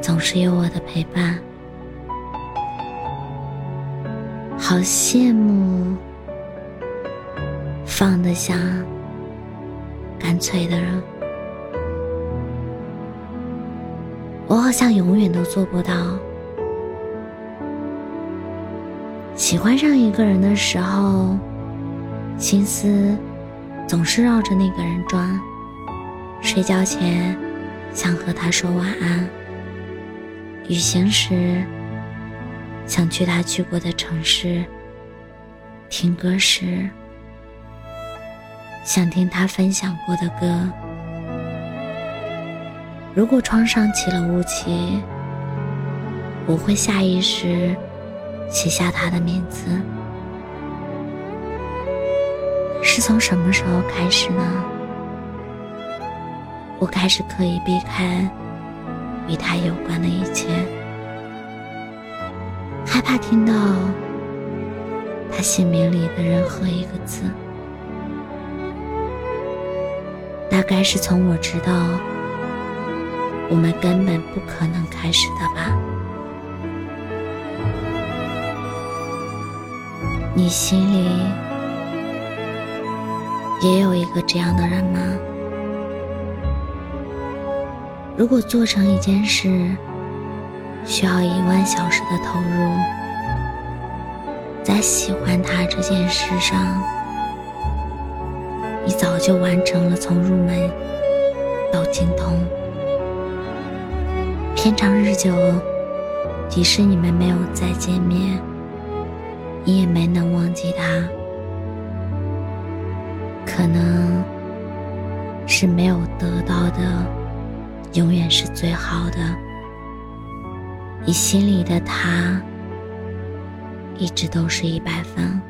总是有我的陪伴，好羡慕放得下、干脆的人。我好像永远都做不到。喜欢上一个人的时候，心思总是绕着那个人转，睡觉前想和他说晚安。旅行时，想去他去过的城市；听歌时，想听他分享过的歌。如果窗上起了雾气，我会下意识写下他的名字。是从什么时候开始呢？我开始刻意避开。与他有关的一切，害怕听到他姓名里的任何一个字。大概是从我知道我们根本不可能开始的吧。你心里也有一个这样的人吗？如果做成一件事需要一万小时的投入，在喜欢他这件事上，你早就完成了从入门到精通。天长日久，即使你们没有再见面，你也没能忘记他。可能是没有得到的。永远是最好的。你心里的他，一直都是一百分。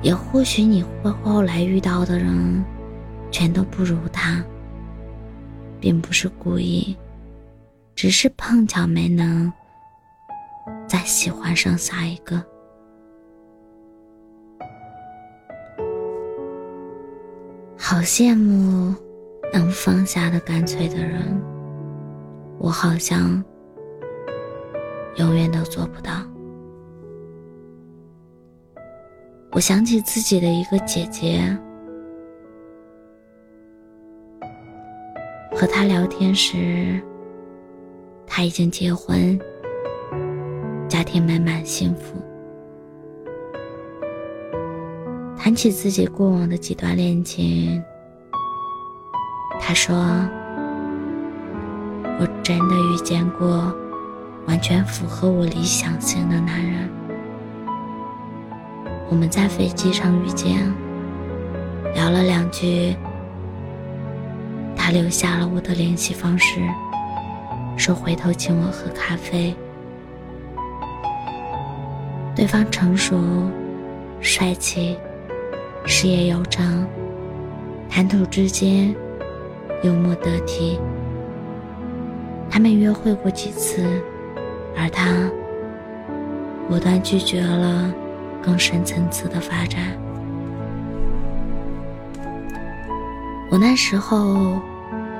也或许你会后来遇到的人，全都不如他，并不是故意，只是碰巧没能再喜欢上下一个。好羡慕。能放下的干脆的人，我好像永远都做不到。我想起自己的一个姐姐，和她聊天时，她已经结婚，家庭美满幸福。谈起自己过往的几段恋情。他说：“我真的遇见过完全符合我理想型的男人。我们在飞机上遇见，聊了两句，他留下了我的联系方式，说回头请我喝咖啡。对方成熟、帅气、事业有成，谈吐之间。”幽默得体，他们约会过几次，而他果断拒绝了更深层次的发展。我那时候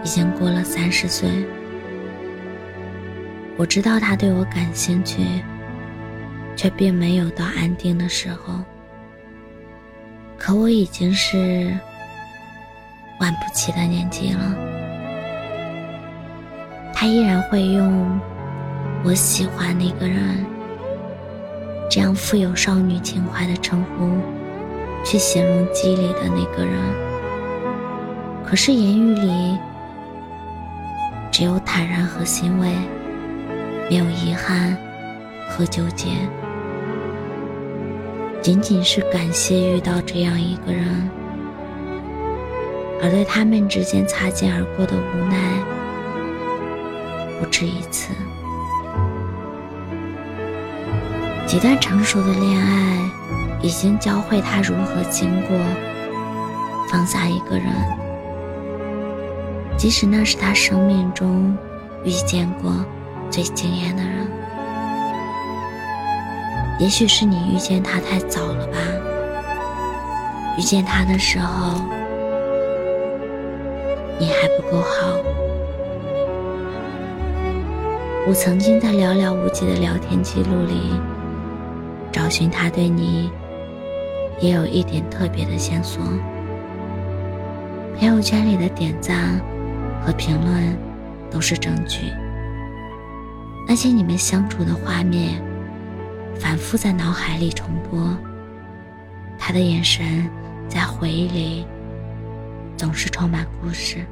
已经过了三十岁，我知道他对我感兴趣，却并没有到安定的时候。可我已经是。玩不起的年纪了，他依然会用“我喜欢那个人”这样富有少女情怀的称呼去形容机里的那个人。可是言语里只有坦然和欣慰，没有遗憾和纠结，仅仅是感谢遇到这样一个人。而对他们之间擦肩而过的无奈，不止一次。几段成熟的恋爱，已经教会他如何经过放下一个人，即使那是他生命中遇见过最惊艳的人。也许是你遇见他太早了吧？遇见他的时候，你还不够好。我曾经在寥寥无几的聊天记录里，找寻他对你也有一点特别的线索。朋友圈里的点赞和评论都是证据，那些你们相处的画面。反复在脑海里重播，他的眼神在回忆里总是充满故事。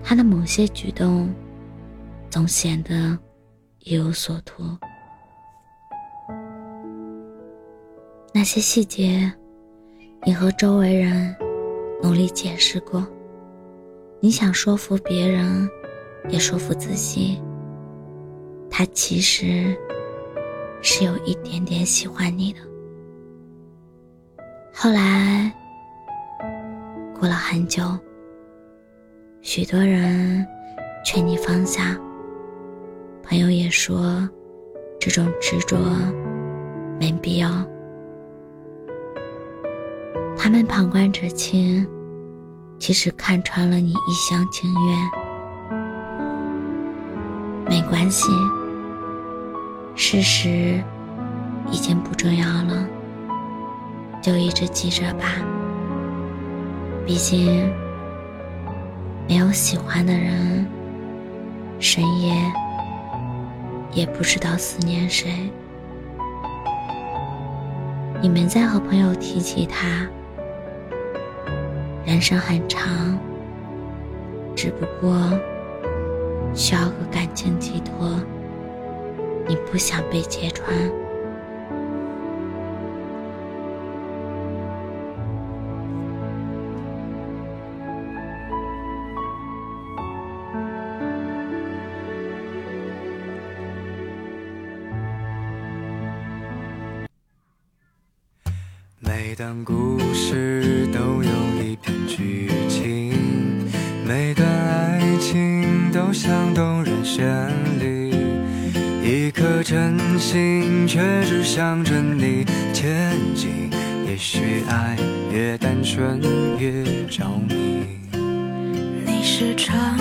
他的某些举动总显得意有所图。那些细节，你和周围人努力解释过，你想说服别人，也说服自己，他其实。是有一点点喜欢你的。后来，过了很久，许多人劝你放下，朋友也说这种执着没必要。他们旁观者清，其实看穿了你一厢情愿。没关系。事实已经不重要了，就一直记着吧。毕竟，没有喜欢的人，深夜也不知道思念谁。你们在和朋友提起他，人生很长，只不过需要个感情寄托。你不想被揭穿。每当故事都有一篇剧情，每段爱情都像动人旋律。一颗真心，却只向着你前进。也许爱越单纯，越着迷。你是窗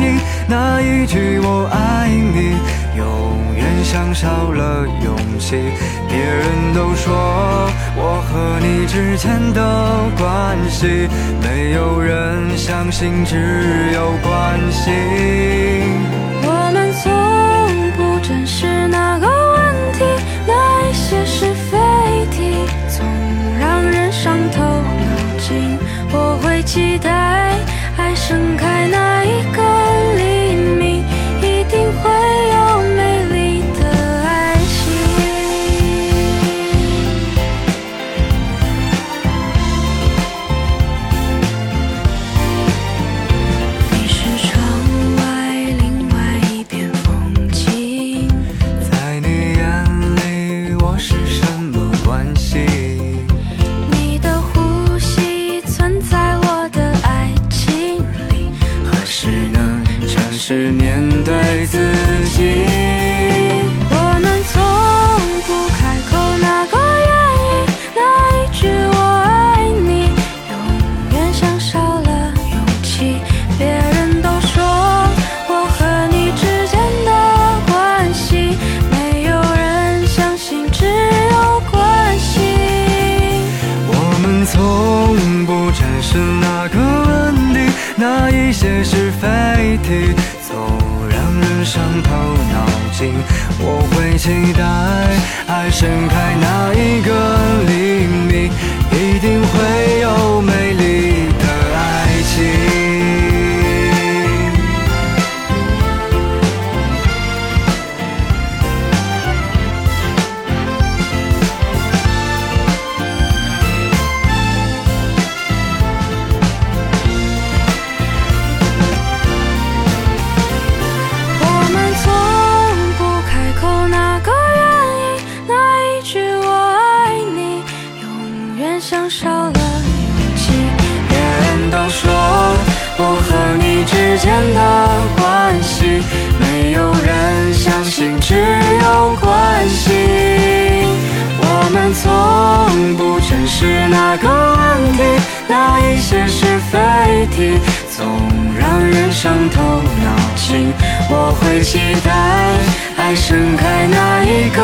你，那一句我爱你，永远像少了勇气。别人都说我和你之间的关系，没有人相信，只有关心。我们从不正视那个问题，那一些是非题，总让人伤透脑筋。我会期待一些是非题总让人。伤透脑筋，我会期待爱盛开那一个黎明，是哪个问题那一些是非题总让人伤透脑筋。我会期待爱盛开那一个